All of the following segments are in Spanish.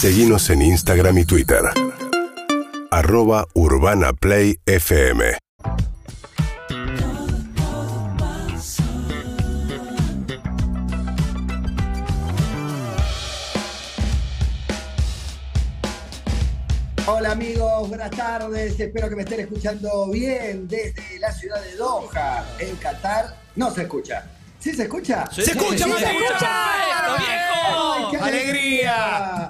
Seguimos en Instagram y Twitter. Arroba Urbana Play FM. Hola amigos, buenas tardes. Espero que me estén escuchando bien desde la ciudad de Doha, en Qatar. No se escucha. ¿Sí se escucha? ¡Se escucha, Mati! se escucha. ¡Ay, qué ¡Alegría!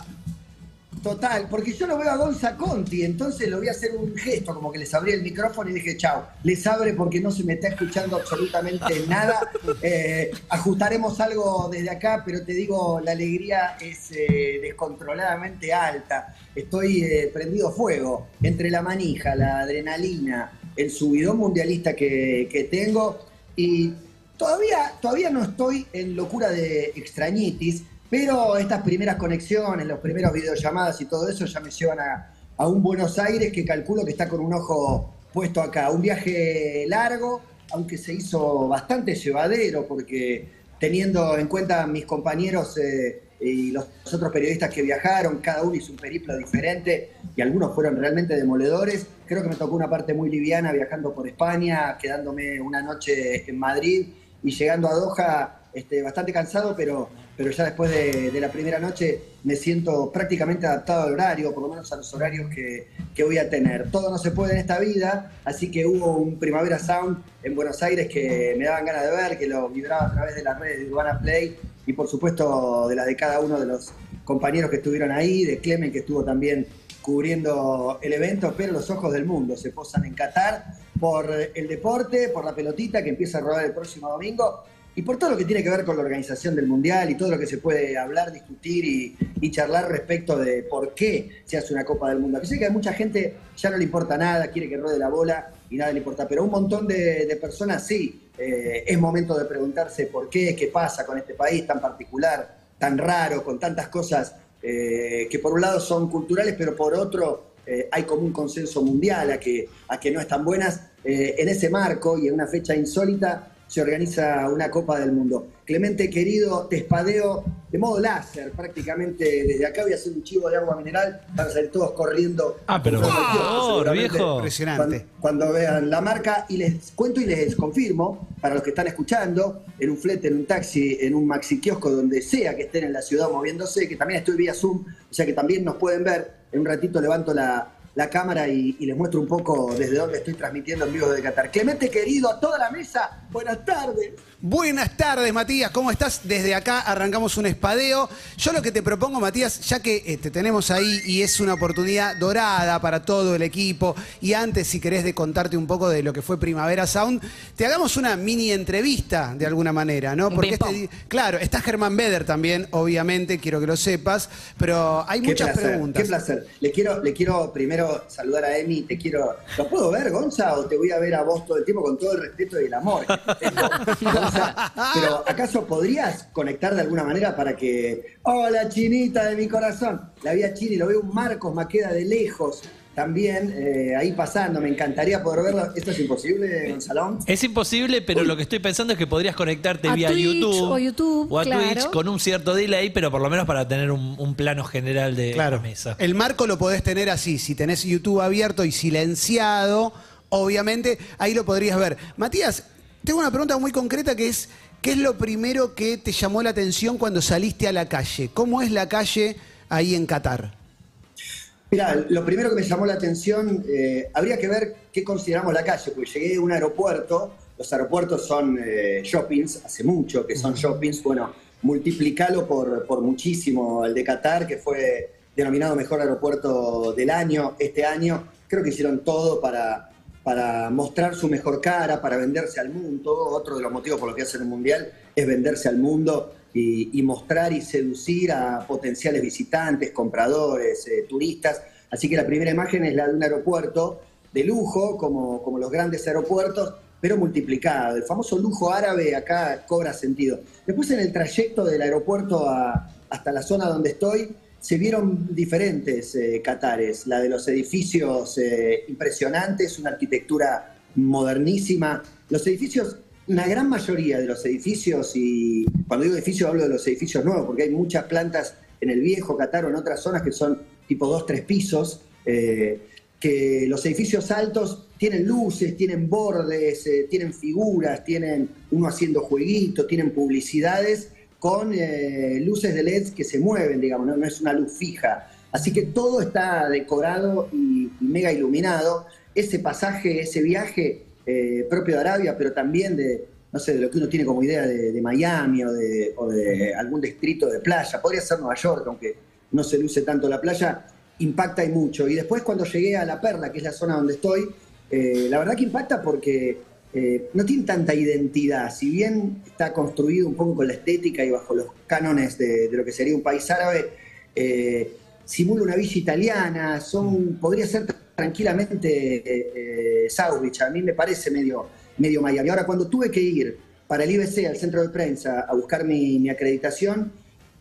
Total, porque yo lo veo a Gonza Conti, entonces lo voy a hacer un gesto, como que les abrí el micrófono y dije, chao, les abre porque no se me está escuchando absolutamente nada. Eh, ajustaremos algo desde acá, pero te digo, la alegría es eh, descontroladamente alta. Estoy eh, prendido fuego entre la manija, la adrenalina, el subidón mundialista que, que tengo y todavía, todavía no estoy en locura de extrañitis, pero estas primeras conexiones, los primeros videollamadas y todo eso ya me llevan a, un Buenos Aires que calculo que está con un ojo puesto acá. Un viaje largo, aunque se hizo bastante llevadero, porque teniendo en cuenta mis compañeros eh, y los otros periodistas que viajaron, cada uno hizo un periplo diferente y algunos fueron realmente demoledores. Creo que me tocó una parte muy liviana viajando por España, quedándome una noche en Madrid y llegando a Doha este, bastante cansado, pero, pero ya después de, la primera noche me siento prácticamente adaptado al horario, por lo menos a los horarios que, que voy a tener. Todo no se puede en esta vida, así que hubo un Primavera Sound en Buenos Aires que me daban ganas de ver, que lo vibraba a través de las redes de Urbana Play y por supuesto de las de cada uno de los compañeros que estuvieron ahí, de Clemen que estuvo también cubriendo el evento, pero los ojos del mundo se posan en Qatar por el deporte, por la pelotita que empieza a rodar el próximo domingo y por todo lo que tiene que ver con la organización del Mundial y todo lo que se puede hablar, discutir y, charlar respecto de por qué se hace una Copa del Mundo. Que sé que a mucha gente ya no le importa nada, quiere que ruede la bola y nada le importa, pero a un montón de, personas sí, eh, es momento de preguntarse por qué, qué pasa con este país tan particular, tan raro, con tantas cosas eh, que por un lado son culturales, pero por otro eh, hay como un consenso mundial a que, a que no están buenas. En ese marco y en una fecha insólita se organiza una Copa del Mundo. Clemente, querido, te espadeo de modo láser prácticamente. Desde acá voy a hacer un chivo de agua mineral para salir todos corriendo. Ah, pero por favor, viejo. Impresionante. Cuando, cuando vean la marca y les cuento y les confirmo, para los que están escuchando, en un flete, en un taxi, en un maxi kiosco, donde sea que estén en la ciudad moviéndose, que también estoy vía Zoom, o sea que también nos pueden ver. En un ratito levanto la, la cámara y, y les muestro un poco desde dónde estoy transmitiendo en vivo de Qatar. Clemente, querido, a toda la mesa, buenas tardes. Buenas tardes, Matías. ¿Cómo estás? Desde acá arrancamos un espadeo. Yo lo que te propongo, Matías, ya que eh, te tenemos ahí y es una oportunidad dorada para todo el equipo, y antes, si querés, de contarte un poco de lo que fue Primavera Sound, te hagamos una mini entrevista de alguna manera, ¿no? Porque este claro, está Germán Beder también, obviamente, quiero que lo sepas, pero hay Qué muchas placer, preguntas. Qué placer. Le quiero, le quiero primero saludar a Emi. Te quiero. ¿Lo puedo ver, Gonza? ¿O te voy a ver a vos todo el tiempo con todo el respeto y el amor Pero ¿acaso podrías conectar de alguna manera para que. Hola, chinita de mi corazón. La vi a Chini, lo veo un Marcos Maqueda de lejos. También eh, ahí pasando, me encantaría poder verlo. ¿Esto es imposible, Gonzalón? Es imposible, pero lo que estoy pensando es que podrías conectarte A vía Twitch YouTube o YouTube, o a claro. Twitch con un cierto delay, pero por lo menos para tener un, un plano general de Claro. la mesa. El marco lo podés tener así. Si tenés YouTube abierto y silenciado, obviamente ahí lo podrías ver. Matías, tengo una pregunta muy concreta que es: ¿qué es lo primero que te llamó la atención cuando saliste a la calle? ¿Cómo es la calle ahí en Qatar? Mira, lo primero que me llamó la atención, eh, habría que ver qué consideramos la calle, porque llegué a un aeropuerto, los aeropuertos son eh, shoppings, hace mucho que son shoppings, bueno, multiplicalo por, por muchísimo el de Qatar, que fue denominado mejor aeropuerto del año, este año, creo que hicieron todo para, para mostrar su mejor cara, para venderse al mundo, otro de los motivos por los que hacen un mundial es venderse al mundo y, mostrar y seducir a potenciales visitantes, compradores, eh, turistas. Así que la primera imagen es la de un aeropuerto de lujo, como, como los grandes aeropuertos, pero multiplicado. El famoso lujo árabe acá cobra sentido. Después en el trayecto del aeropuerto a- hasta la zona donde estoy, se vieron diferentes eh, Qatares. La de los edificios eh, impresionantes, una arquitectura modernísima. Los edificios, una gran mayoría de los edificios, y cuando digo edificios hablo de los edificios nuevos, porque hay muchas plantas en el viejo Qatar o en otras zonas que son tipo dos, tres pisos, eh, que los edificios altos tienen luces, tienen bordes, eh, tienen figuras, tienen uno haciendo jueguitos, tienen publicidades con eh, luces de LED que se mueven, digamos, no, es una luz fija. Así que todo está decorado y, mega iluminado. Ese pasaje, ese viaje eh, propio de Arabia, pero también de, no sé, de lo que uno tiene como idea de, Miami o de, o de algún distrito de playa, podría ser Nueva York, aunque no se luce tanto la playa, impacta y mucho. Y después cuando llegué a La Perla, que es la zona donde estoy, eh, la verdad que impacta porque eh, no tiene tanta identidad. Si bien está construido un poco con la estética y bajo los cánones de, de lo que sería un país árabe, eh, simula una villa italiana, son, podría ser tranquilamente eh, eh. A mí me parece medio, medio Miami. Ahora, cuando tuve que ir para el IBC, al centro de prensa, a buscar mi, mi acreditación,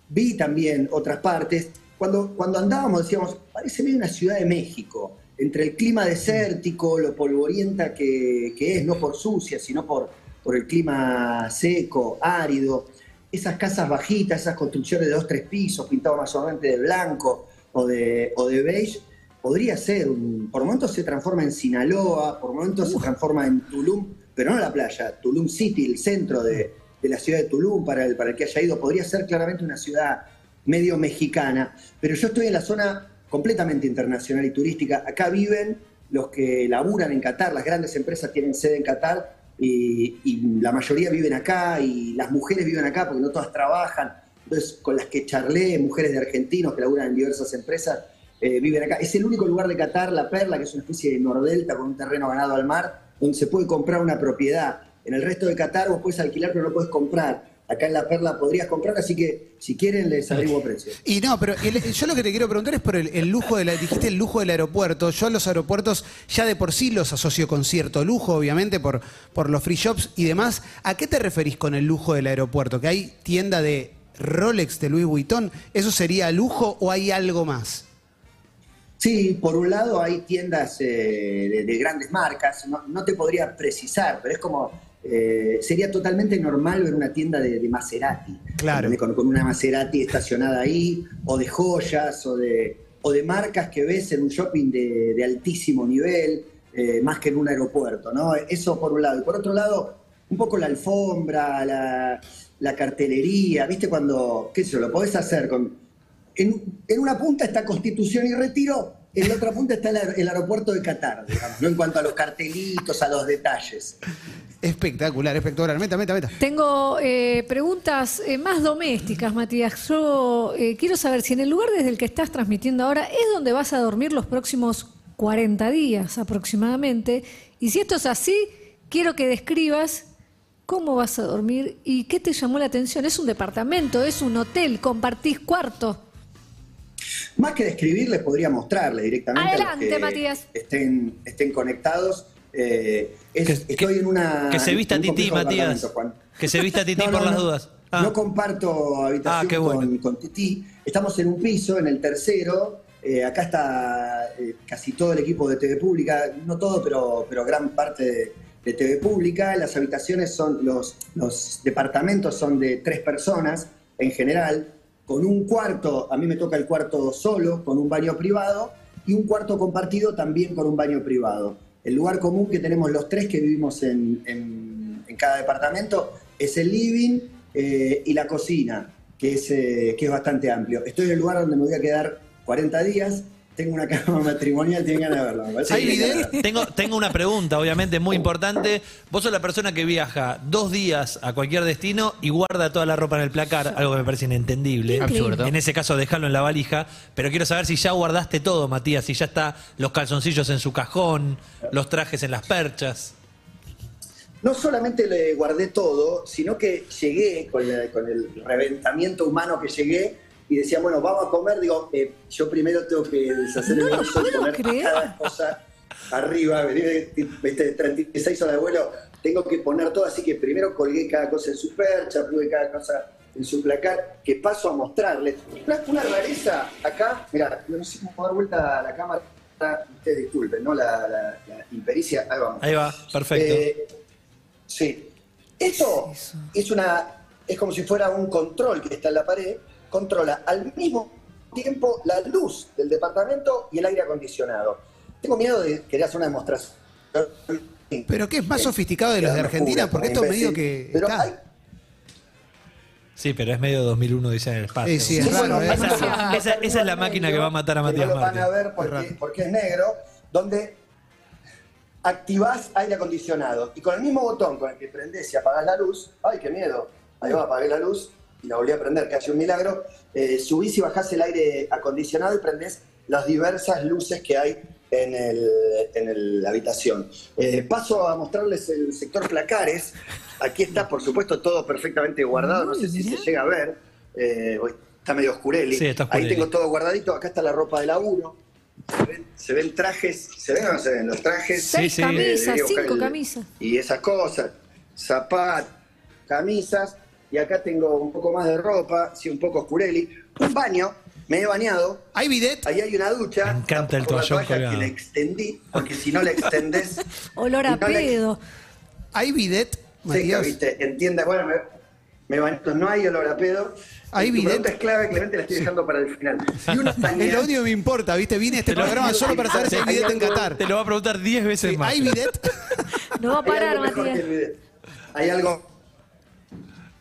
vi también otras partes. Cuando, cuando andábamos decíamos, parece medio una ciudad de México, entre el clima desértico, lo polvorienta que, que es, no por sucia, sino por, por el clima seco, árido, esas casas bajitas, esas construcciones de dos, tres pisos, pintados mayormente de blanco o de, o de beige, podría ser, un- por momentos se transforma en Sinaloa, por momentos se transforma en Tulum, pero no la playa, Tulum City, el centro de, de la ciudad de Tulum, para el, para el que haya ido, podría ser claramente una ciudad medio mexicana, pero yo estoy en la zona completamente internacional y turística. Acá viven los que laburan en Qatar, las grandes empresas tienen sede en Qatar y, la mayoría viven acá y las mujeres viven acá porque no todas trabajan. Entonces, con las que charlé, mujeres de argentinos que laburan en diversas empresas, eh, viven acá. Es el único lugar de Qatar, La Perla, que es una especie de nordelta con un terreno ganado al mar, donde se puede comprar una propiedad. En el resto de Qatar vos puedes alquilar, pero no puedes comprar. Acá en La Perla podrías comprar, así que si quieren les averiguo precio. Y no, pero el- yo lo que te quiero preguntar es por el, el lujo de la, dijiste el lujo del aeropuerto. Yo a los aeropuertos ya de por sí los asocio con cierto lujo, obviamente, por, por los free shops y demás. ¿A qué te referís con el lujo del aeropuerto? ¿Que hay tienda de Rolex de Louis Vuitton? ¿Eso sería lujo o hay algo más? Sí, por un lado hay tiendas eh, de, de grandes marcas, no, no te podría precisar, pero es como, eh, sería totalmente normal ver una tienda de, de Maserati, Claro. con, con una Maserati estacionada ahí, o de joyas, o de, o de marcas que ves en un shopping de, de altísimo nivel, eh, más que en un aeropuerto, ¿no? Eso por un lado. Y por otro lado, un poco la alfombra, la, la cartelería, ¿viste? Cuando, qué sé yo, lo podés hacer con en, en una punta está Constitución y Retiro, en la otra punta está el, aer- el aeropuerto de Qatar, digamos, ¿no? en cuanto a los cartelitos, a los detalles. Espectacular, espectacular. Meta, meta, meta. Tengo eh, preguntas eh, más domésticas, Matías. Yo eh, quiero saber si en el lugar desde el que estás transmitiendo ahora es donde vas a dormir los próximos 40 días aproximadamente. Y si esto es así, quiero que describas cómo vas a dormir y qué te llamó la atención. ¿Es un departamento? ¿Es un hotel? ¿Compartís cuarto? Más que describirles, podría mostrarles directamente. a los que Matías. Estén, estén conectados. Eh, es- Que- estoy que- en una. que se vista Tití, complejo Matías. Que se vista Tití por las dudas. Ah. No comparto habitación Ah, qué bueno. con, con Tití. Estamos en un piso, en el tercero. Eh, acá está eh, casi todo el equipo de TV Pública, no todo, pero, pero gran parte de, de TV Pública. Las habitaciones son, los, los departamentos son de tres personas en general, con un cuarto, a mí me toca el cuarto solo, con un baño privado, y un cuarto compartido también con un baño privado. El lugar común que tenemos los tres que vivimos en, cada departamento es el living eh, y la cocina, que es, eh, que es bastante amplio. Estoy en el lugar donde me voy a quedar 40 días, tengo una cama matrimonial, tienen ganas de verla. me parece ¿Hay video? Tengo, tengo una pregunta, obviamente, muy importante. Vos sos la persona que viaja dos días a cualquier destino y guarda toda la ropa en el placar, algo que me parece inentendible. Absurdo. En ese caso, dejarlo en la valija. Pero quiero saber si ya guardaste todo, Matías, si ya está los calzoncillos en su cajón, los trajes en las perchas. No solamente le guardé todo, sino que llegué con, la- con el reventamiento humano que llegué y decía, bueno, vamos a comer. Digo, eh, yo primero tengo que deshacer No el guiso y puedo poner creer. cada cosa arriba. Vení de, viste, 36 horas de vuelo, tengo que poner todo, así que primero colgué cada cosa en su percha, puse cada cosa en su placar, que paso a mostrarles. Una, una rareza acá, mira, no sé cómo dar vuelta a la cámara, ustedes disculpen, ¿no? La, la- la impericia, ahí vamos. Ahí va, perfecto. Eh, sí. Esto es una. Es como si fuera un control que está en la pared. Controla al mismo tiempo la luz del departamento y el aire acondicionado. Tengo miedo de querer hacer una demostración. Pero que es más sofisticado de los de Argentina, porque esto medio que Pero está. hay- Sí, pero es medio 2001 dice en el espacio. Sí, sí, es Sí, raro, bueno, ¿eh? Esa, Demasiado. esa- esa es la máquina que va a matar a Matías no lo van Martín. a ver porque es negro, donde activás aire acondicionado y con el mismo botón con el que prendés y apagás la luz, ¡ay, qué miedo! Ahí va, apagué la luz y la volví a prender, casi un milagro. eh, subís y bajás el aire acondicionado y prendés las diversas luces que hay en, el, en el- la habitación. Eh, paso a mostrarles el sector placares. Aquí está, por supuesto, todo perfectamente guardado. No sé si se llega a ver. Eh, está medio oscureli. Sí, está Ahí tengo todo guardadito. Acá está la ropa de laburo. Se ven, se ven trajes. ¿Se ven o no se ven los trajes? Seis sí. camisas, cinco el- camisas. Y esas cosas. Zapatos, camisas. Y acá tengo un poco más de ropa. Sí, un poco oscureli. Un baño. Me he bañado. ¿Hay bidet? Ahí hay una ducha. Me encanta el toallón colgado. que le extendí, porque si no le extendés. Olor a no le- pedo. ¿Hay bidet, Sí, Matías? viste, entienda, bueno, me, me bañé, no hay olor a pedo. ¿Hay Tu bidet? pregunta es clave, Clemente, la estoy dejando para el final. Y una único que me importa, ¿viste? Vine a este programa solo para saber si hay bidet en Qatar. Te lo va a preguntar 10 veces Sí, más. ¿Hay bidet? No va a parar, Matías. el. Hay algo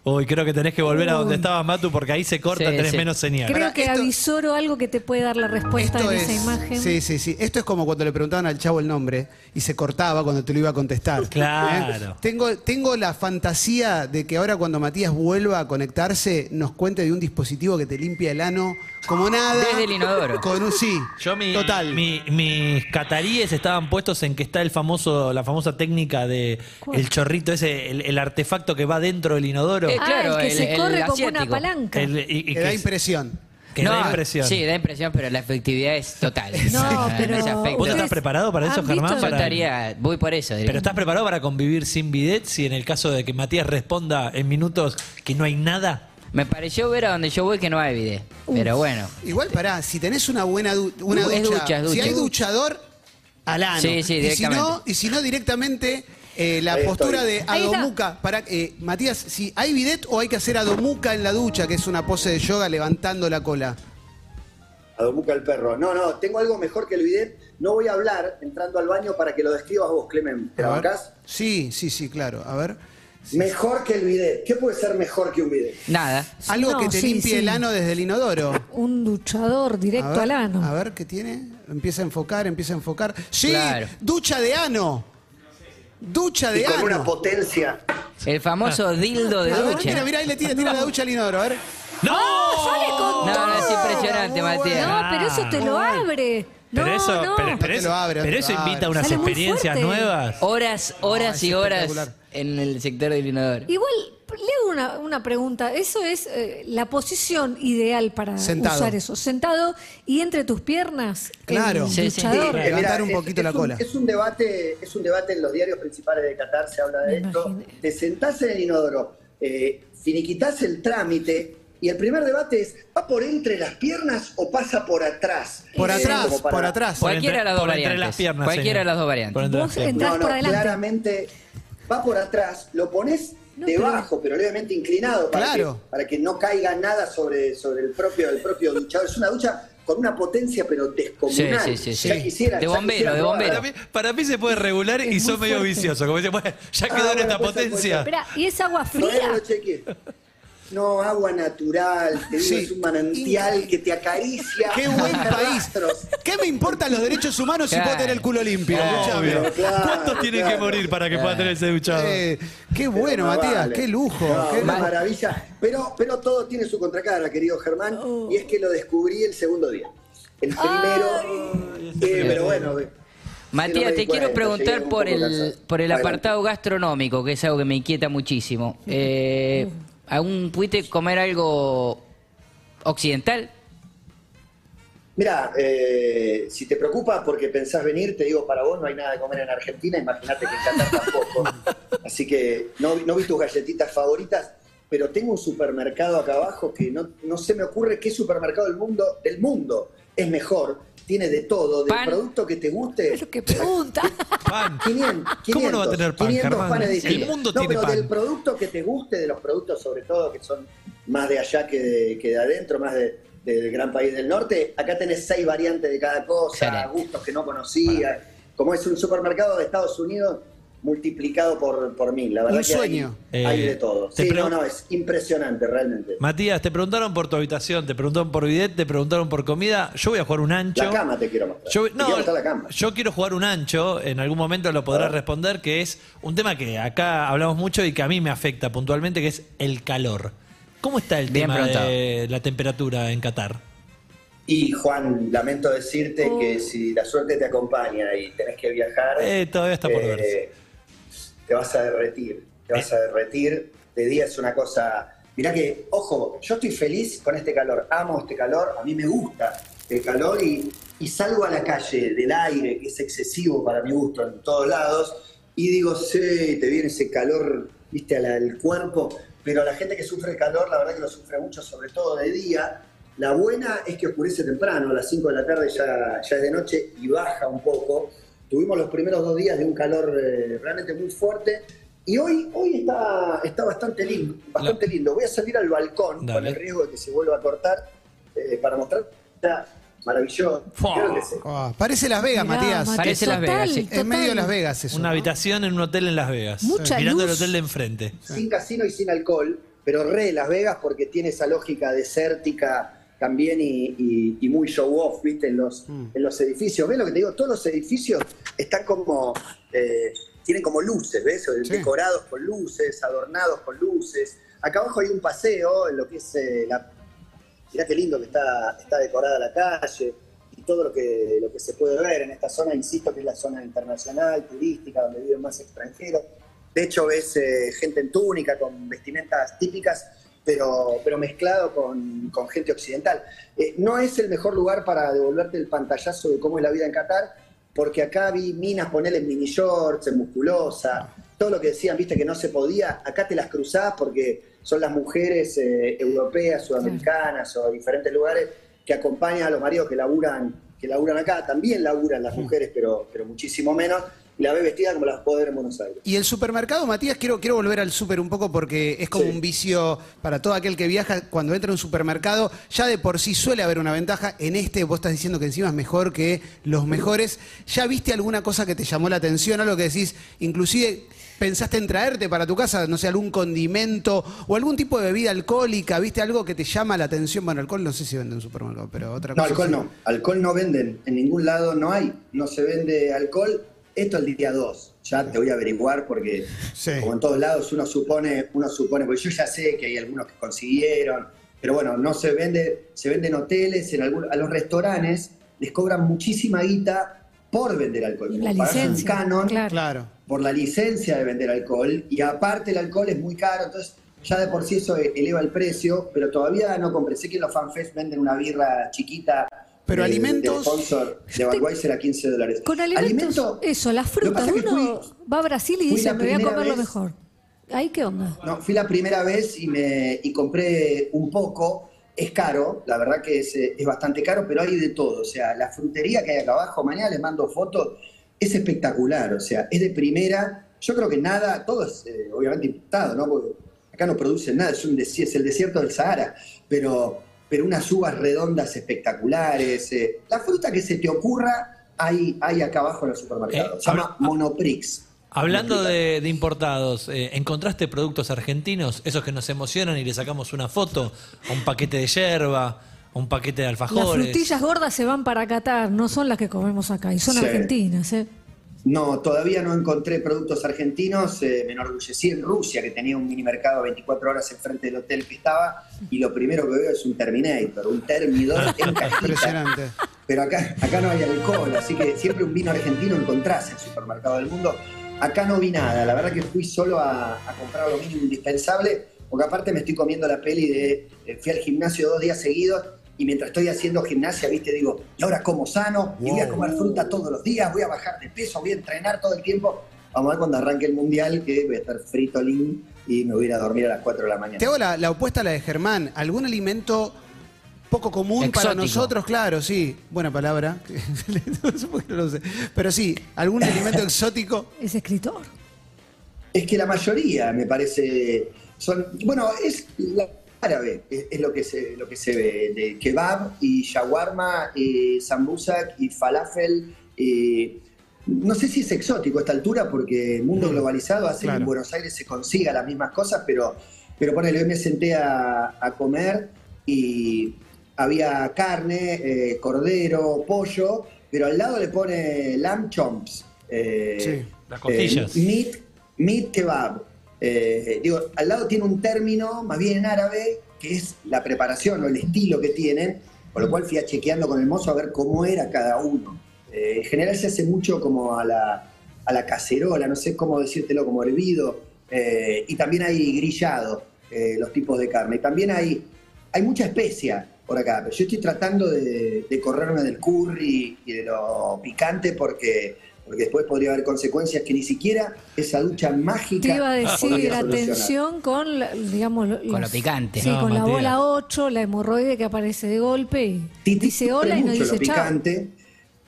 Uy, creo que tenés que volver a donde estaba Matu porque ahí se corta, Sí, tenés sí. menos señal. Creo que esto- avisoro algo que te puede dar la respuesta en esa imagen. Sí, sí, sí. Esto es como cuando le preguntaban al chavo el nombre y se cortaba cuando te lo iba a contestar. Claro. ¿Eh? Tengo, tengo la fantasía de que ahora cuando Matías vuelva a conectarse nos cuente de un dispositivo que te limpia el ano como nada. Desde el inodoro. Con un sí. Yo mi, Total. mi- mis cataríes estaban puestos en que está el famoso, la famosa técnica de ¿Cuál? el chorrito ese, el, el artefacto que va dentro del inodoro. Eh, Ah, claro, el que el- se el corre como una palanca. El- y- y que da impresión. que da impresión. Sí, da impresión, pero la efectividad es total. No, pero. ¿Vos estás ¿ustedes preparado para eso, Germán? Yo estaría, voy por eso. Pero. ¿estás preparado para convivir sin bidet si en el caso de que Matías responda en minutos que no hay nada? Me pareció ver a donde yo voy que no hay bidet. Pero bueno. Igual, pará, si tenés una buena du- una Es ducha, ducha, es si hay duchador, al ano. Sí, sí, y si directamente. no, y si no directamente eh, la Ahí postura estoy. de adomuca. Para, eh, Matías, si hay bidet o hay que hacer adomuca en la ducha, que es una pose de yoga levantando la cola. a Domuca el perro. No, no, tengo algo mejor que el bidet. No voy a hablar entrando al baño para que lo describas vos, Clemen. ¿Te bancás? Sí, sí, sí, claro. A ver. Mejor que el bidet. ¿Qué puede ser mejor que un bidet? Nada. Algo no, que te sí, limpie sí. el ano desde el inodoro. Un duchador directo ver, al ano. A ver qué tiene. Empieza a enfocar, empieza a enfocar. Sí, Claro. ducha de ano. Ducha Y de con una potencia. El famoso dildo de A ver, ducha. mira, mira, ahí le tira, tira la ducha al inodoro. A ver. ¡No! ¡Sale con No, no, es impresionante, Muy Matías. No, pero eso te lo abre. No, Pero eso, no. pero, pero te eso, lo abre, no pero te eso lo invita a unas Sale muy experiencias fuerte. nuevas. Horas, horas es y horas espectacular. en el sector del inodoro. Igual, le hago una, una pregunta. Eso es eh, la posición ideal para Sentado. usar eso. Sentado y entre tus piernas. Claro. El Sí, sí. duchador. Levantar un es- poquito es la un- cola. Es un debate, es un debate en los diarios principales de Qatar, se habla de Me esto. imaginé. Te sentás en el inodoro, eh, finiquitás el trámite, y el primer debate es, ¿va por entre las piernas o pasa por atrás? Por Eh, atrás, como para- por atrás. Por Cualquiera entre- de las dos por entre variantes. las piernas, Cualquiera señor. de las dos variantes. Por entre las Vos piernas. entrás No, por no, adelante. claramente va por atrás, lo pones No, debajo, pero... levemente inclinado para, Claro. que, para que no caiga nada sobre, sobre el propio el propio duchador. Es una ducha con una potencia pero descomunal. Sí, sí, sí, Ya quisiera- De ya bombero, quisiera de bombero. Para mí, para mí se puede regular y sos muy medio vicioso. Como dice, bueno, ya Ah, quedó en bueno, esta puede potencia. Espera, ¿y es agua Todavía no fría? lo chequeé. No, agua natural, te digo, Sí. es un manantial que te acaricia. Qué buen país. ¿Qué me importan los derechos humanos si puedo tener el culo limpio? Obvio. Claro, ¿Cuántos tienen que morir para que pueda tener ese duchado? Eh, qué bueno, Matías, vale. qué lujo. No, qué una maravilla. Pero, pero todo tiene su contracara, querido Germán, y es que lo descubrí el segundo día. El primero. eh, pero bueno. Matías, te quiero preguntar por el, por el apartado gastronómico, que es algo que me inquieta muchísimo. Eh, ¿Aún pudiste comer algo occidental? Mira, eh, si te preocupa porque pensás venir, te digo, para vos no hay nada de comer en Argentina, imagínate que en Qatar tampoco. Así que no, no vi tus galletitas favoritas, pero tengo un supermercado acá abajo que no, no se me ocurre qué supermercado del mundo, del mundo es mejor, tiene de todo, del Pan. producto que te guste. Es lo que pregunta. Pan. 500, ¿Cómo no va a tener pan, 500 Germán? panes El mundo no, tiene pero pan. del producto que te guste, de los productos sobre todo que son más de allá que de, que de adentro, más de, del gran país del norte, acá tenés seis variantes de cada cosa, gustos que no conocía. Como es un supermercado de Estados Unidos multiplicado por, por mil. La verdad Un que hay- sueño. Hay, Eh, de todo. Sí, no, no, es impresionante realmente. Matías, te preguntaron por tu habitación, te preguntaron por bidet, te preguntaron por comida. Yo voy a jugar un ancho. La cama te quiero mostrar. Yo, quiero no, mostrar la cama. yo quiero jugar un ancho, en algún momento lo podrás responder, que es un tema que acá hablamos mucho y que a mí me afecta puntualmente, que es el calor. ¿Cómo está el Bien tema preguntado. de la temperatura en Qatar? Y Juan, lamento decirte que si la suerte te acompaña y tenés que viajar, Eh, todavía está por eh, verse. Te vas a derretir, te vas a derretir. De día es una cosa. Mirá que, ojo, yo estoy feliz con este calor, amo este calor, a mí me gusta el calor y, salgo a la calle del aire, que es excesivo para mi gusto en todos lados, y digo, sí, te viene ese calor, viste, al, cuerpo, pero la gente que sufre el calor, la verdad que lo sufre mucho, sobre todo de día. La buena es que oscurece temprano, a las 5 de la tarde ya, ya es de noche y baja un poco. Tuvimos los primeros dos días de un calor eh, realmente muy fuerte y hoy, hoy está, está bastante lindo, bastante lindo. Voy a salir al balcón con Dale. el riesgo de que se vuelva a cortar eh, para mostrar. Que sí. Ah, parece Las Vegas, Mirá, Matías. Parece Las Vegas, sí. En medio de Las Vegas eso. Una ¿no? habitación en un hotel en Las Vegas. Mucha Mirando el hotel de enfrente. sin casino y sin alcohol, pero re Las Vegas porque tiene esa lógica desértica también y, y- y muy show off, ¿viste? En los, en los edificios. ¿Ves lo que te digo? Todos los edificios están como, eh, tienen como luces, ¿ves? Sí. Decorados con luces, adornados con luces. Acá abajo hay un paseo en lo que es eh, la... Mirá qué lindo que está, está decorada la calle y todo lo que, lo que se puede ver en esta zona, insisto, que es la zona internacional, turística, donde viven más extranjeros. De hecho, ves eh, gente en túnica, con vestimentas típicas, pero, pero mezclado con, con gente occidental. Eh, no es el mejor lugar para devolverte el pantallazo de cómo es la vida en Qatar, porque acá vi minas ponerle en mini shorts, en musculosa, todo lo que decían, viste, que no se podía, acá te las cruzás porque son las mujeres eh, europeas, sudamericanas o de diferentes lugares que acompañan a los maridos que laburan, que laburan acá, también laburan las mujeres, pero, pero muchísimo menos, la ves vestida como las puedo ver en Buenos Aires. Y el supermercado, Matías, quiero, quiero volver al súper un poco porque es como Sí. un vicio para todo aquel que viaja. Cuando entra a un supermercado, ya de por sí suele haber una ventaja. En este vos estás diciendo que encima es mejor que los mejores. ¿Ya viste alguna cosa que te llamó la atención? Algo que decís, inclusive pensaste en traerte para tu casa, no sé, algún condimento o algún tipo de bebida alcohólica. ¿Viste algo que te llama la atención? Bueno, alcohol no sé si vende en un supermercado, pero otra No, cosa. alcohol sí. no. Alcohol no venden. En ningún lado no hay. No se vende alcohol. Esto el día 2. Ya te voy a averiguar porque, Sí. como en todos lados, uno supone, uno supone, porque yo ya sé que hay algunos que consiguieron, pero bueno, no se vende, se vende en hoteles, en algún, a los restaurantes les cobran muchísima guita por vender alcohol. La licencia, canon claro. Por la licencia de vender alcohol y aparte el alcohol es muy caro, entonces ya de por sí eso eleva el precio, pero todavía no compré. Sé que los FanFest venden una birra chiquita. Pero de- alimentos- De sponsor de Budweiser a 15 dólares. Con alimentos, Alimento- eso, las frutas. Uno fui- va a Brasil y dice, me voy a comer lo mejor. ¿Ahí qué onda? No, fui la primera vez y, me, y compré un poco. Es caro, la verdad que es, eh, es bastante caro, pero hay de todo. O sea, la frutería que hay acá abajo, mañana les mando fotos, es espectacular. O sea, es de primera. Yo creo que nada, todo es eh, obviamente importado, ¿no? Porque acá no producen nada, es, un es el desierto del Sahara. Pero, pero unas uvas redondas espectaculares. eh. La fruta que se te ocurra, hay, hay acá abajo en el supermercado. Eh, se llama Monoprix. Hablando de, de importados, eh, ¿encontraste productos argentinos? Esos que nos emocionan y le sacamos una foto, a un paquete de yerba, a un paquete de Las alfajores. frutillas gordas se van para Qatar, no son las que comemos acá, y son Sí. argentinas, ¿eh? No, todavía no encontré productos argentinos. eh, me enorgullecí en Rusia, que tenía un mini mercado 24 horas enfrente del hotel que estaba, y lo primero que veo es un Terminator, un Termidor en cajita. Impresionante. Pero acá, acá no hay alcohol, así que siempre un vino argentino encontrás en el supermercado del mundo. Acá no vi nada, la verdad que fui solo a, a comprar lo mínimo indispensable, porque aparte me estoy comiendo la peli de, eh, fui al gimnasio dos días seguidos y mientras estoy haciendo gimnasia, viste, digo, y ahora como sano, y voy a comer fruta todos los días, voy a bajar de peso, voy a entrenar todo el tiempo. Vamos a ver cuando arranque el mundial, que voy a estar frito lean y me voy a ir a dormir a las 4 de la mañana. Te hago la, la opuesta a la de Germán. ¿Algún alimento poco común para nosotros? Claro, sí. Buena palabra. no sé. Pero sí, algún alimento exótico. Es escritor. Es que la mayoría, me parece, son. Bueno, es la- árabe, es, es lo, que se, lo que se ve, de kebab y shawarma, y sambusak y falafel. y- no sé si es exótico a esta altura porque el mundo globalizado hace que en Buenos Aires se consiga las mismas cosas, pero, pero ponele, hoy me senté a, a comer y había carne, eh, cordero, pollo, pero al lado le pone lamb chomps. eh, Sí, las costillas. eh, meat, meat kebab. Eh, digo, al lado tiene un término, más bien en árabe, que es la preparación o el estilo que tienen, con lo cual fui a chequeando con el mozo a ver cómo era cada uno. Eh, en general se hace mucho como a la, a la cacerola, no sé cómo decírtelo, como hervido, eh, y también hay grillado, los tipos de carne. Y también hay, hay mucha especia por acá, pero yo estoy tratando de correrme del curry y de lo picante porque, porque después podría haber consecuencias que ni siquiera esa ducha mágica Te iba a decir, atención con, digamos, lo- Con lo picante. Sí, No, con la Matías. bola 8, la hemorroide que aparece de golpe y Titi dice hola y no dice lo chao. picante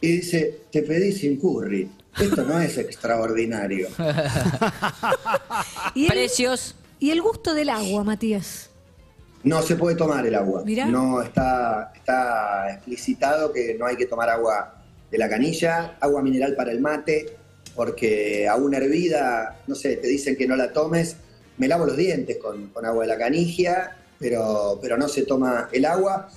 y dice, te pedí sin curry. Esto no es extraordinario. ¿Y el, Precios. y el gusto del agua, Matías. No se puede tomar el agua. Mirá. No está, está explicitado que no hay que tomar agua de la canilla, agua mineral para el mate, porque a una hervida, no sé, te dicen que no la tomes. Me lavo los dientes con, con agua de la canilla, pero, pero no se toma el agua.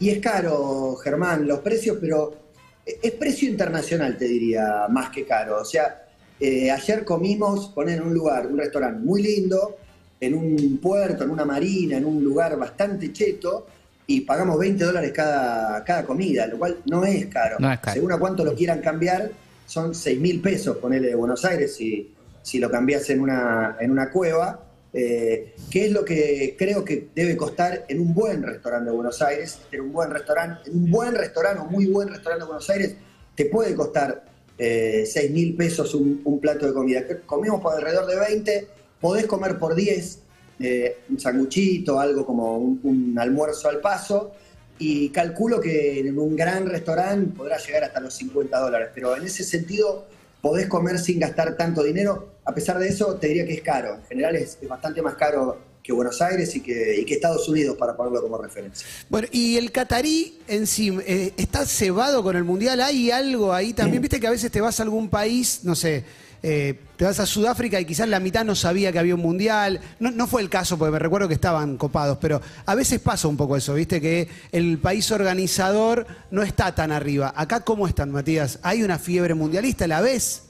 Y es caro, Germán, los precios, pero es precio internacional, te diría, más que caro. O sea, eh, ayer comimos, poner en un lugar, un restaurante muy lindo, en un puerto, en una marina, en un lugar bastante cheto, y pagamos 20 dólares cada, cada comida, lo cual no es caro. No es caro. Según a cuánto lo quieran cambiar, son 6 mil pesos, ponerle de Buenos Aires, si, si lo cambias en una, en una cueva, eh, que es lo que creo que debe costar en un buen restaurante de Buenos Aires. En un buen restaurante, en un buen restaurante o muy buen restaurante de Buenos Aires, te puede costar eh, 6 mil pesos un, un plato de comida. Comimos por alrededor de 20, podés comer por 10, eh, un sanguchito, algo como un, un almuerzo al paso, y calculo que en un gran restaurante podrá llegar hasta los 50 dólares, pero en ese sentido podés comer sin gastar tanto dinero. A pesar de eso, te diría que es caro. En general es, es bastante más caro que Buenos Aires y que, y que Estados Unidos, para ponerlo como referencia. Bueno, y el catarí en sí, eh, ¿está cebado con el mundial? ¿Hay algo ahí también? Viste que a veces te vas a algún país, no sé, eh, te vas a Sudáfrica y quizás la mitad no sabía que había un mundial. No, no fue el caso, porque me recuerdo que estaban copados, pero a veces pasa un poco eso, viste, que el país organizador no está tan arriba. Acá, ¿cómo están, Matías? ¿Hay una fiebre mundialista? ¿La ves?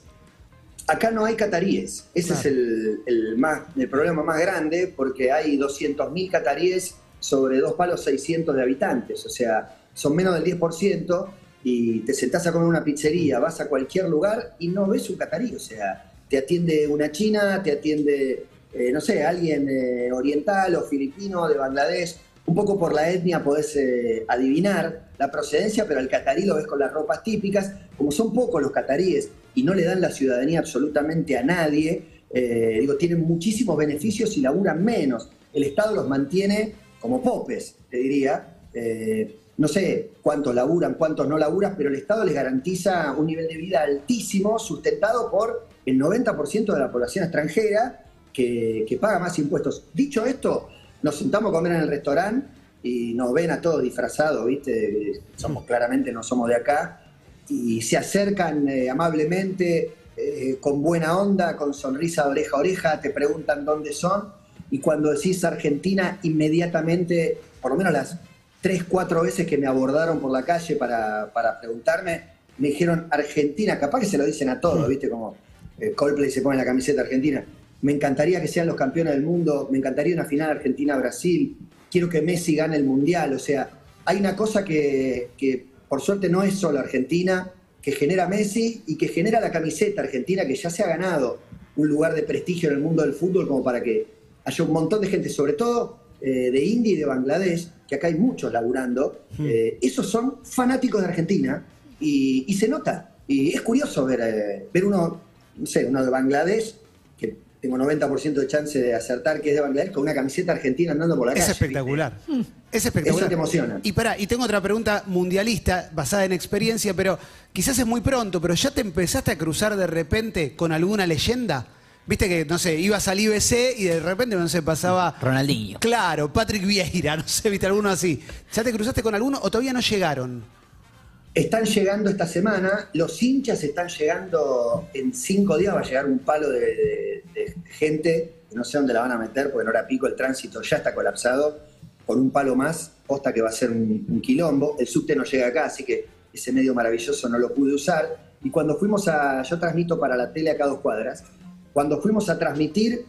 Acá no hay cataríes. Ese Claro. es el, el más, el problema más grande porque hay 200.000 cataríes sobre dos palos 600 de habitantes. O sea, son menos del 10% y te sentás a comer una pizzería, vas a cualquier lugar y no ves un catarí. O sea, te atiende una china, te atiende, eh, no sé, alguien eh, oriental o filipino de Bangladesh. Un poco por la etnia podés eh, adivinar la procedencia, pero al catarí lo ves con las ropas típicas. Como son pocos los cataríes y no le dan la ciudadanía absolutamente a nadie, digo, tienen muchísimos beneficios y laburan menos. El Estado los mantiene como popes, te diría. No sé cuántos laburan, cuántos no laburan, pero el Estado les garantiza un nivel de vida altísimo, sustentado por el 90% de la población extranjera que, que paga más impuestos. Dicho esto, nos sentamos a comer en el restaurante y nos ven a todos disfrazados, ¿viste? Somos claramente, no somos de acá, y se acercan eh, amablemente, eh, con buena onda, con sonrisa de oreja a oreja, te preguntan dónde son, y cuando decís Argentina, inmediatamente, por lo menos las tres, cuatro veces que me abordaron por la calle para, para preguntarme, me dijeron Argentina, capaz que se lo dicen a todos, ¿viste? Como eh, Coldplay se pone la camiseta argentina. Me encantaría que sean los campeones del mundo, me encantaría una final Argentina-Brasil, quiero que Messi gane el Mundial, o sea, hay una cosa que, que por suerte no es solo Argentina, que genera Messi y que genera la camiseta argentina que ya se ha ganado un lugar de prestigio en el mundo del fútbol como para que haya un montón de gente, sobre todo eh, de India y de Bangladesh, que acá hay muchos laburando, eh, esos son fanáticos de Argentina y, y se nota. Y es curioso ver, eh, ver uno, no sé, uno de Bangladesh, que tengo 90% de chance de acertar que es de Bangladesh, con una camiseta argentina andando por la Es calle. espectacular. Es espectacular. Eso te emociona. Y pará, y tengo otra pregunta mundialista basada en experiencia, pero quizás es muy pronto, pero ¿ya te empezaste a cruzar de repente con alguna leyenda? Viste que, no sé, ibas al IBC y de repente, no sé, pasaba... Ronaldinho. Claro, Patrick Vieira, no sé, viste alguno así. ¿Ya te cruzaste con alguno o todavía no llegaron? Están llegando esta semana, los hinchas están llegando, en cinco días va a llegar un palo de, de- de gente, que no sé dónde la van a meter, porque en hora pico el tránsito ya está colapsado, con un palo más, posta que va a ser un, un quilombo, el subte no llega acá, así que ese medio maravilloso no lo pude usar, y cuando fuimos a, yo transmito para la tele acá a dos cuadras, cuando fuimos a transmitir,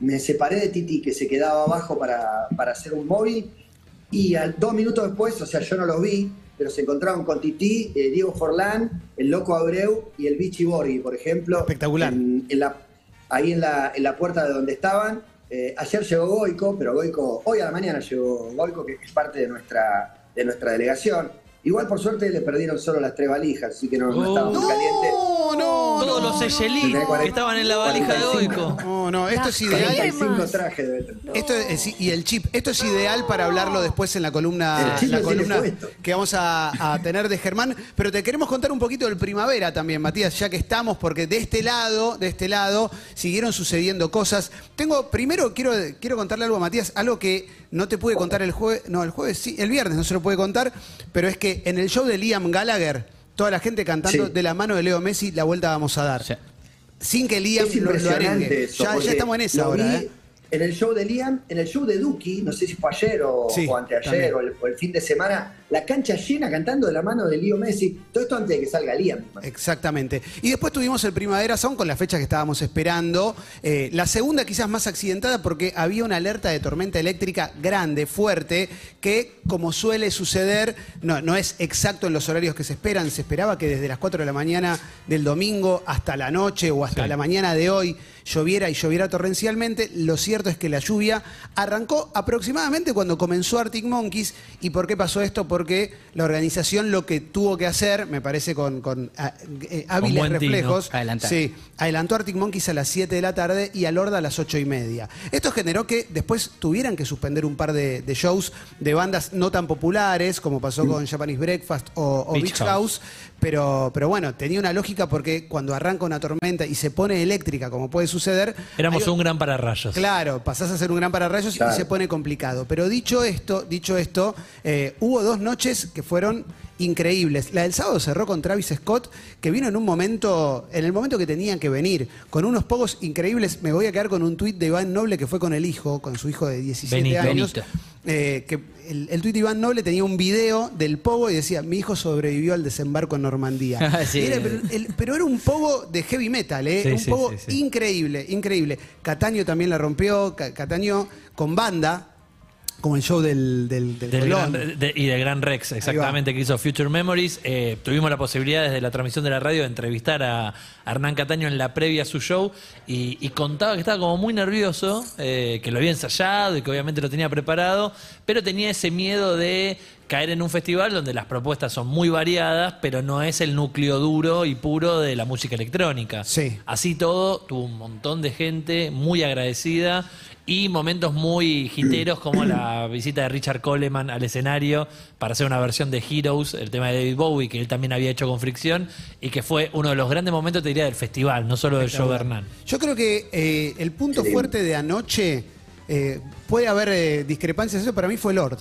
me separé de Titi, que se quedaba abajo para, para hacer un móvil, y al, dos minutos después, o sea, yo no los vi, pero se encontraron con Titi, eh, Diego Forlán, el Loco Abreu y el Vichy Borghi, por ejemplo. Espectacular. En- en la- ahí en la, en la puerta de donde estaban. Eh, ayer llegó Goico, pero Goico, hoy a la mañana llegó Goico, que es parte de nuestra, de nuestra delegación. Igual, por suerte, le perdieron solo las tres valijas, así que no, no estaba muy caliente. No, no, Todos los Tenés que estaban en la valija de 45. Goico. No, no, esto es ideal. crema. 45 trajes debe tener. Esto es, y el chip, esto es ideal para hablarlo después en la columna, El chip la columna que vamos a, a tener de Germán. Pero te queremos contar un poquito del primavera también, Matías, ya que estamos, porque de este lado, de este lado, siguieron sucediendo cosas. Tengo, primero quiero, quiero contarle algo a Matías, algo que no te pude contar el jueves, no, el jueves sí, el viernes no se lo puede contar, pero es que en el show de Liam Gallagher, toda la gente cantando Sí. de la mano de Leo Messi, la vuelta vamos a dar. Sí. Sin que Liam Es lo, arengue. eso. ya, ya estamos en esa ahora, vi ¿eh? En el show de Liam, en el show de Duki, no sé si fue ayer o, Sí, o anteayer o el, o el fin de semana, la cancha llena cantando de la mano de Leo Messi. Todo esto antes de que salga Liam. Exactamente. Y después tuvimos el Primavera Sound con la fecha que estábamos esperando. Eh, la segunda quizás más accidentada porque había una alerta de tormenta eléctrica grande, fuerte, que como suele suceder, no, no es exacto en los horarios que se esperan. Se esperaba que desde las 4 de la mañana del domingo hasta la noche o hasta Sí. la mañana de hoy lloviera y lloviera torrencialmente. Lo cierto es que la lluvia arrancó aproximadamente cuando comenzó Arctic Monkeys. ¿Y por qué pasó esto? Porque la organización lo que tuvo que hacer, me parece con, con ah, eh, hábiles reflejos, Adelantar. sí, adelantó Arctic Monkeys a las 7 de la tarde y a Lorda a las 8 y media. Esto generó que después tuvieran que suspender un par de, de shows de bandas no tan populares, como pasó con Japanese Breakfast o, o Beach Beach, House. House, pero, pero bueno, tenía una lógica porque cuando arranca una tormenta y se pone eléctrica, como puede suceder, Éramos hay- un gran pararrayos. Claro, pasás a ser un gran pararrayos Claro. y se pone complicado. Pero dicho esto, dicho esto, eh, hubo dos noches que fueron increíbles. La del sábado cerró con Travis Scott, que vino en un momento, en el momento que tenían que venir, con unos pogos increíbles. Me voy a quedar con un tuit de Iván Noble que fue con el hijo, con su hijo de 17 Benito. años. Benito. eh, que el, el tuit de Iván Noble tenía un video del pogo y decía, mi hijo sobrevivió al desembarco en Normandía. Sí. Era- pero, el- pero era un pogo de heavy metal, ¿eh? Sí, un sí, pogo increíble, increíble. Cataño también la rompió, Ca- Cataño con banda, como el show del, del, del Del Colón. gran- de- y del Gran Rex, exactamente, que hizo Future Memories. Eh, tuvimos la posibilidad desde la transmisión de la radio de entrevistar a, Hernán Cataño en la previa a su show y, y contaba que estaba como muy nervioso, eh, que lo había ensayado y que obviamente lo tenía preparado, pero tenía ese miedo de caer en un festival donde las propuestas son muy variadas, pero no es el núcleo duro y puro de la música electrónica. Sí. Así todo, tuvo un montón de gente muy agradecida y momentos muy hiteros como la visita de Richard Coleman al escenario para hacer una versión de Heroes, el tema de David Bowie, que él también había hecho con Fricción y que fue uno de los grandes momentos, te diría, del festival, no solo de Hernán. Yo creo que eh, el punto fuerte de anoche, eh, puede haber eh, discrepancias, eso para mí fue Lord.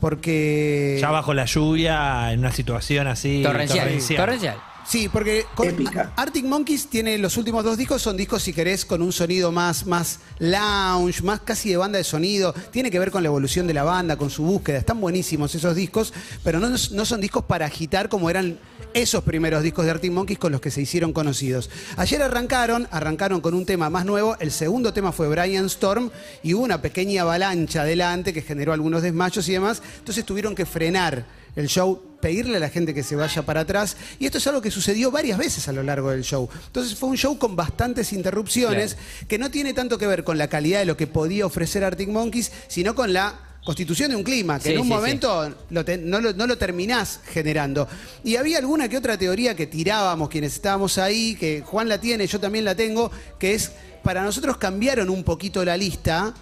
Porque... Ya bajo la lluvia, en una situación así. Torrencial. Torrencial. Sí, porque con Épica. Arctic Monkeys tiene los últimos dos discos, son discos, si querés, con un sonido más, más lounge, más casi de banda de sonido. Tiene que ver con la evolución de la banda, con su búsqueda. Están buenísimos esos discos, pero no, no son discos para agitar como eran esos primeros discos de Arctic Monkeys con los que se hicieron conocidos. Ayer arrancaron, arrancaron con un tema más nuevo. El segundo tema fue Brian Storm y hubo una pequeña avalancha adelante que generó algunos desmayos y demás. Entonces tuvieron que frenar el show, pedirle a la gente que se vaya para atrás. Y esto es algo que sucedió varias veces a lo largo del show. Entonces fue un show con bastantes interrupciones, que no tiene tanto que ver con la calidad de lo que podía ofrecer Arctic Monkeys, sino con la constitución de un clima, que Sí, en un sí, momento lo te- no, lo, no lo terminás generando. Y había alguna que otra teoría que tirábamos quienes estábamos ahí, que Juan la tiene, yo también la tengo, que es, para nosotros cambiaron un poquito la lista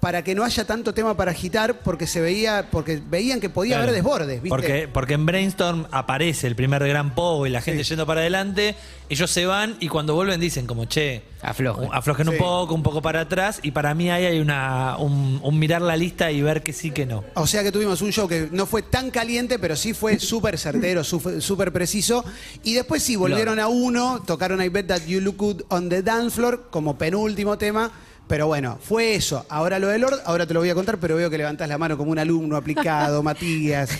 para que no haya tanto tema para agitar, porque se veía, porque veían que podía Claro. haber desbordes, ¿viste? Porque, porque en Brainstorm aparece el primer gran pogo y la gente yendo para adelante. Ellos se van y cuando vuelven dicen como, che, Aflojen. aflojen un poco, un poco para atrás. Y para mí ahí hay una, un, un mirar la lista y ver que sí, que no. O sea que tuvimos un show que no fue tan caliente, pero sí fue súper certero, sú- súper preciso. Y después sí, volvieron a uno, tocaron I Bet That You Look Good on the Dance Floor como penúltimo tema. Pero bueno, fue eso. Ahora lo de Lord, ahora te lo voy a contar, pero veo que levantás la mano como un alumno aplicado, Matías.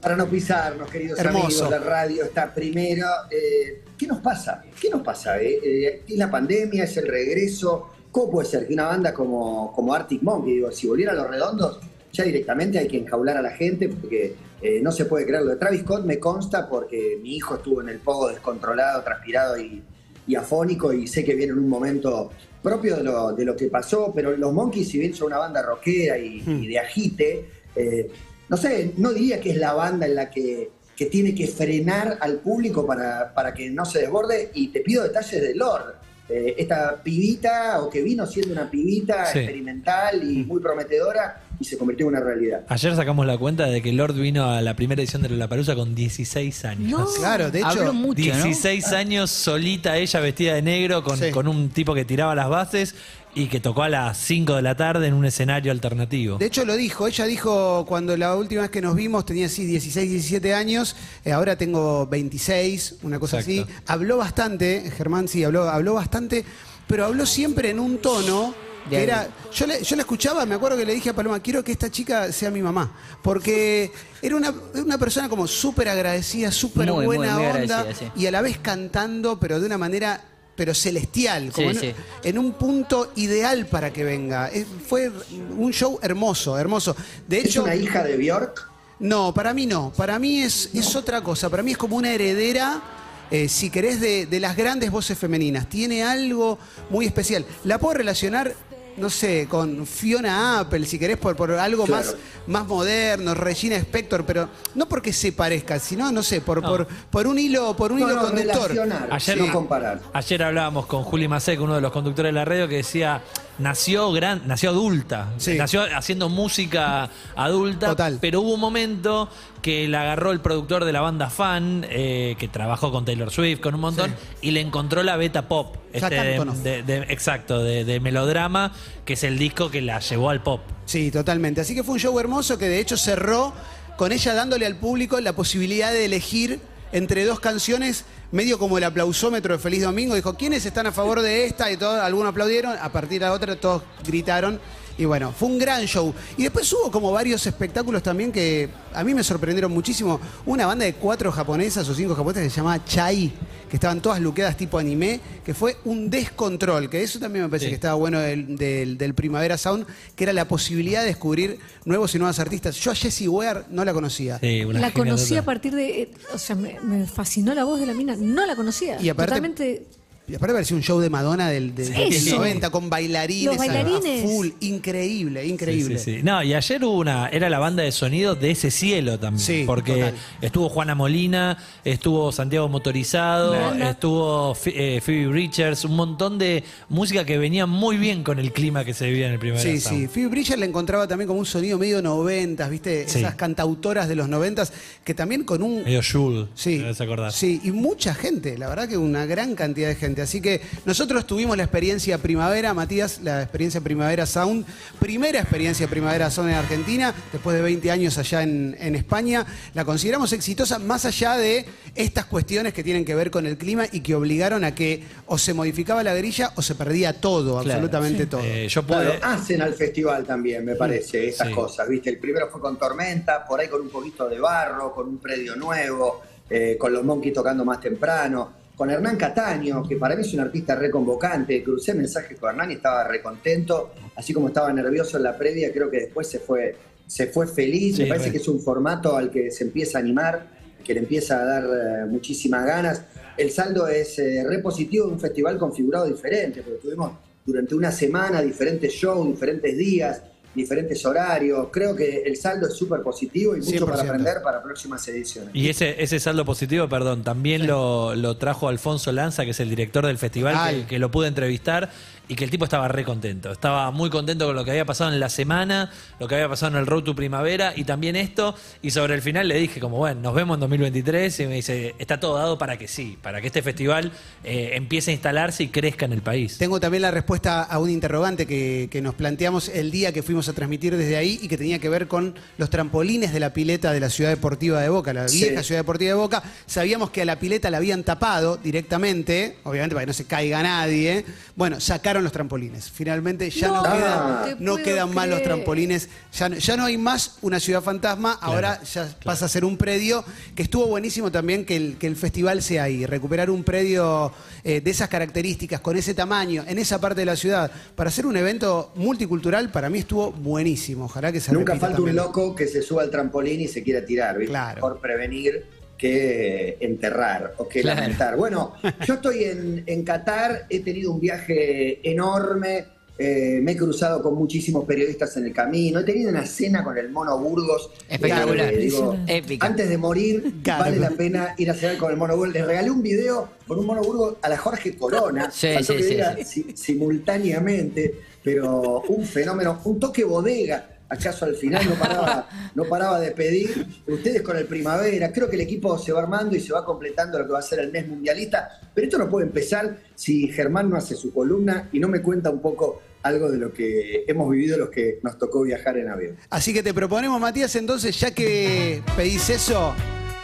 Para no pisarnos, queridos Hermoso. amigos, la radio está primero. Eh, ¿Qué nos pasa? ¿Qué nos pasa? eh? Eh, ¿Es la pandemia? ¿Es el regreso? ¿Cómo puede ser que una banda como, como Arctic Monkey, digo, si volviera a los redondos, ya directamente hay que enjaular a la gente porque eh, no se puede creer lo de Travis Scott, me consta porque mi hijo estuvo en el pogo descontrolado, transpirado y, y afónico y sé que viene en un momento propio de lo, de lo que pasó, pero los Monkeys, si bien son una banda rockera y, y de agite, eh, no sé, no diría que es la banda en la que, que tiene que frenar al público para, para que no se desborde. Y te pido detalles de Lord. Eh, esta pibita, o que vino siendo una pibita Sí. experimental y muy prometedora, y se convirtió en una realidad. Ayer sacamos la cuenta de que Lord vino a la primera edición de La Parusa con 16 años. No. Claro, de hecho. Habló mucho, ¿no? 16 años solita ella vestida de negro con, Sí. con un tipo que tiraba las bases y que tocó a las 5 de la tarde en un escenario alternativo. De hecho lo dijo, ella dijo cuando la última vez que nos vimos tenía así 16, 17 años, eh, ahora tengo 26, una cosa Exacto. así. Habló bastante, Germán sí, habló, habló bastante, pero habló siempre en un tono que era, yo le, yo la escuchaba, me acuerdo que le dije a Paloma, quiero que esta chica sea mi mamá, porque era una, una persona como súper agradecida, súper muy, buena muy onda, sí. y a la vez cantando, pero de una manera pero celestial, como Sí, en, sí. en un punto ideal para que venga. Fue un show hermoso, hermoso. De ¿Es hecho, una hija de Bjork? no, para mí no. Para mí es, es otra cosa. Para mí es como una heredera, eh, si querés, de, de las grandes voces femeninas. Tiene algo muy especial. La puedo relacionar, no sé, con Fiona Apple, si querés, por, por algo Claro. más, más moderno, Regina Spector, pero no porque se parezca, sino, no sé, por, No. por, por un hilo, por un No, hilo no, conductor. Ayer- no comparar. Ayer hablábamos con Juli Masek, uno de los conductores de la radio, que decía, nació gran, nació adulta, Sí. nació haciendo música adulta, Total. pero hubo un momento que la agarró el productor de la banda Fan, eh, que trabajó con Taylor Swift, con un montón, y le encontró la beta pop, este, de- Antonoff. de- de- exacto, de melodrama, que es el disco que la llevó al pop. Sí, totalmente. Así que fue un show hermoso que de hecho cerró con ella dándole al público la posibilidad de elegir entre dos canciones, medio como el aplausómetro de Feliz Domingo. Dijo, ¿quiénes están a favor de esta? Y todos, algunos aplaudieron, a partir de la otra todos gritaron. Y bueno, fue un gran show. Y después hubo como varios espectáculos también que a mí me sorprendieron muchísimo. Una banda de cuatro japonesas o cinco japonesas que se llamaba Chai, que estaban todas luqueadas tipo anime, que fue un descontrol, que eso también me parece Sí. que estaba bueno del, del- del Primavera Sound, que era la posibilidad de descubrir nuevos y nuevas artistas. Yo a Jessie Ware no la conocía. Sí, una La conocí a partir de. eh, O sea, me, me fascinó la voz de la mina. No la conocía. Y aparte- Totalmente. Y aparte parecía un show de Madonna del, del, del Eso. 90 con bailarines, Los a- a bailarines. full, increíble, increíble. Sí, sí, sí. No, y ayer hubo una, era la banda de sonido de ese cielo también. Sí, porque total. estuvo Juana Molina, estuvo Santiago Motorizado, estuvo eh, Phoebe Richards, un montón de música que venía muy bien con el clima que se vivía en el primer Sí, sí. Phoebe Bridger la encontraba también como un sonido medio noventas, ¿viste? Sí. Esas cantautoras de los noventas que también con un... Medio Jules, Sí, sí, y mucha gente, la verdad que una gran cantidad de gente. Así que nosotros tuvimos la experiencia primavera, Matías, la experiencia primavera Sound, primera experiencia primavera Sound en Argentina, después de 20 años allá en, en España. La consideramos exitosa más allá de estas cuestiones que tienen que ver con el clima y que obligaron a que o se modificaba la grilla o se perdía todo, Claro, absolutamente todo. Eh, yo Claro, hacen al festival también, me parece, estas Sí. cosas, ¿viste? El primero fue con tormenta, por ahí con un poquito de barro, con un predio nuevo, eh, con los Monkeys tocando más temprano, con Hernán Cataño, que para mí es un artista reconvocante, crucé mensajes con Hernán y estaba recontento, así como estaba nervioso en la previa, creo que después se fue, se fue feliz, Sí, me parece re. que es un formato al que se empieza a animar, que le empieza a dar eh, muchísimas ganas. El saldo es eh, re positivo de un festival configurado diferente, porque tuvimos durante una semana diferentes shows, diferentes días, diferentes horarios. Creo que el saldo es súper positivo y mucho para 100%. aprender para próximas ediciones. Y ese, ese saldo positivo, perdón, también lo, lo trajo Alfonso Lanza, que es el director del festival, que lo pude entrevistar. Y que el tipo estaba re contento. Estaba muy contento con lo que había pasado en la semana, lo que había pasado en el Road to Primavera y también esto. Y sobre el final le dije como, bueno, nos vemos en 2023 y me dice, está todo dado para que sí, para que este festival eh, empiece a instalarse y crezca en el país. Tengo también la respuesta a un interrogante que, que nos planteamos el día que fuimos a transmitir desde ahí y que tenía que ver con los trampolines de la pileta de la Ciudad Deportiva de Boca, la Sí. vieja Ciudad Deportiva de Boca. Sabíamos que a la pileta la habían tapado directamente, obviamente para que no se caiga nadie. Bueno, sacaron los trampolines. Finalmente ya no, No, quedan, no quedan más los trampolines. Ya, no- ya no hay más una ciudad fantasma, ahora ya pasa a ser un predio que estuvo buenísimo también que el, que el festival sea ahí. Recuperar un predio eh, de esas características, con ese tamaño, en esa parte de la ciudad, para hacer un evento multicultural, para mí estuvo buenísimo. Ojalá que se Nunca falta un loco que se suba al trampolín y se quiera tirar, ¿viste? Claro. Mejor prevenir que enterrar o que Claro. lamentar. Bueno, yo estoy en, en Qatar, he tenido un viaje enorme, eh, me he cruzado con muchísimos periodistas en el camino, he tenido una cena con el Mono Burgos. Espectacular. Eh, digo, Épica. antes de morir, Claro. vale la pena ir a cenar con el Mono Burgos. Le regalé un video con un Mono Burgos a la Jorge Corona, Sí, faltó sí, que sí. si- simultáneamente, pero un fenómeno, un toque bodega. ¿Acaso al final no paraba, no paraba de pedir? Ustedes con el primavera, creo que el equipo se va armando y se va completando lo que va a ser el mes mundialista, pero esto no puede empezar si Germán no hace su columna y no me cuenta un poco algo de lo que hemos vivido los que nos tocó viajar en avión. Así que te proponemos, Matías, entonces, ya que pedís eso,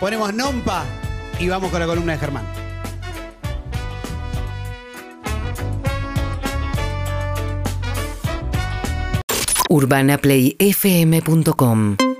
ponemos Nompa y vamos con la columna de Germán. urbanaplayfm.com